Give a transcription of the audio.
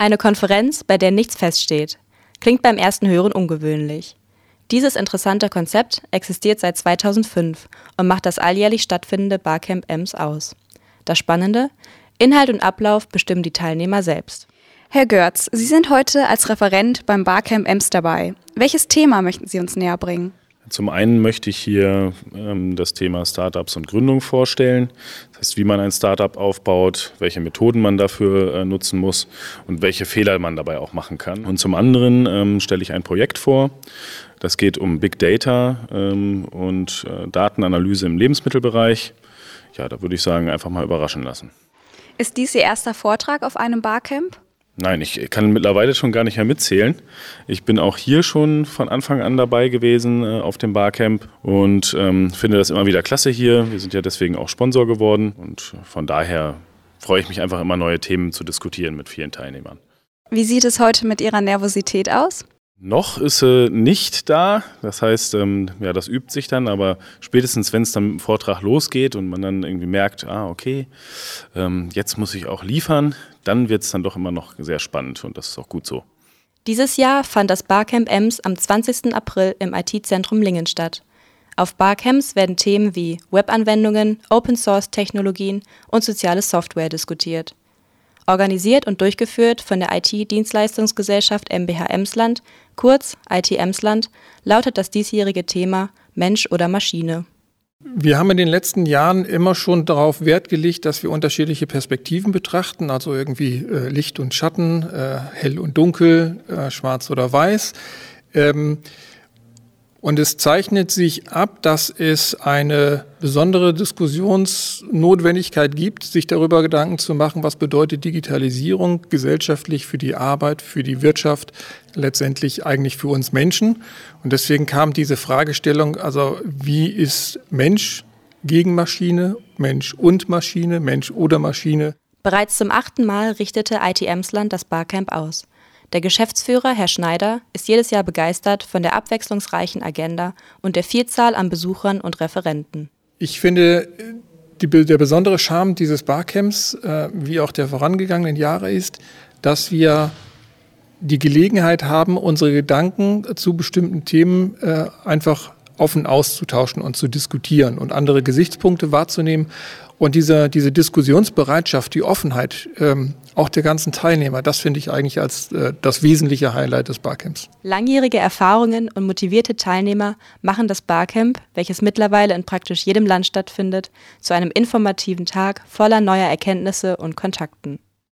Eine Konferenz, bei der nichts feststeht. Klingt beim ersten Hören ungewöhnlich. Dieses interessante Konzept existiert seit 2005 und macht das alljährlich stattfindende Barcamp Ems aus. Das Spannende? Inhalt und Ablauf bestimmen die Teilnehmer selbst. Herr Görz, Sie sind heute als Referent beim Barcamp Ems dabei. Welches Thema möchten Sie uns näher bringen? Zum einen möchte ich hier ähm, das Thema Startups und Gründung vorstellen. Das heißt, wie man ein Startup aufbaut, welche Methoden man dafür äh, nutzen muss und welche Fehler man dabei auch machen kann. Und zum anderen ähm, stelle ich ein Projekt vor. Das geht um Big Data ähm, und äh, Datenanalyse im Lebensmittelbereich. Ja, da würde ich sagen, einfach mal überraschen lassen. Ist dies Ihr erster Vortrag auf einem Barcamp? Nein, ich kann mittlerweile schon gar nicht mehr mitzählen. Ich bin auch hier schon von Anfang an dabei gewesen äh, auf dem Barcamp und ähm, finde das immer wieder klasse hier. Wir sind ja deswegen auch Sponsor geworden und von daher freue ich mich einfach immer neue Themen zu diskutieren mit vielen Teilnehmern. Wie sieht es heute mit Ihrer Nervosität aus? Noch ist sie nicht da. Das heißt, ähm, ja, das übt sich dann, aber spätestens, wenn es dann mit dem Vortrag losgeht und man dann irgendwie merkt, ah, okay, ähm, jetzt muss ich auch liefern, dann wird es dann doch immer noch sehr spannend und das ist auch gut so. Dieses Jahr fand das Barcamp Ems am 20. April im IT-Zentrum Lingen statt. Auf Barcamps werden Themen wie Webanwendungen, Open-Source-Technologien und soziale Software diskutiert. Organisiert und durchgeführt von der IT-Dienstleistungsgesellschaft MBH Emsland, kurz IT Emsland, lautet das diesjährige Thema Mensch oder Maschine. Wir haben in den letzten Jahren immer schon darauf Wert gelegt, dass wir unterschiedliche Perspektiven betrachten, also irgendwie äh, Licht und Schatten, äh, hell und dunkel, äh, schwarz oder weiß. Ähm, und es zeichnet sich ab, dass es eine besondere Diskussionsnotwendigkeit gibt, sich darüber Gedanken zu machen, was bedeutet Digitalisierung gesellschaftlich für die Arbeit, für die Wirtschaft, letztendlich eigentlich für uns Menschen. Und deswegen kam diese Fragestellung, also wie ist Mensch gegen Maschine, Mensch und Maschine, Mensch oder Maschine? Bereits zum achten Mal richtete IT Emsland das Barcamp aus. Der Geschäftsführer, Herr Schneider, ist jedes Jahr begeistert von der abwechslungsreichen Agenda und der Vielzahl an Besuchern und Referenten. Ich finde, die, der besondere Charme dieses Barcamps, äh, wie auch der vorangegangenen Jahre, ist, dass wir die Gelegenheit haben, unsere Gedanken zu bestimmten Themen äh, einfach offen auszutauschen und zu diskutieren und andere Gesichtspunkte wahrzunehmen. Und diese, diese Diskussionsbereitschaft, die Offenheit ähm, auch der ganzen Teilnehmer, das finde ich eigentlich als äh, das wesentliche Highlight des Barcamps. Langjährige Erfahrungen und motivierte Teilnehmer machen das Barcamp, welches mittlerweile in praktisch jedem Land stattfindet, zu einem informativen Tag voller neuer Erkenntnisse und Kontakten.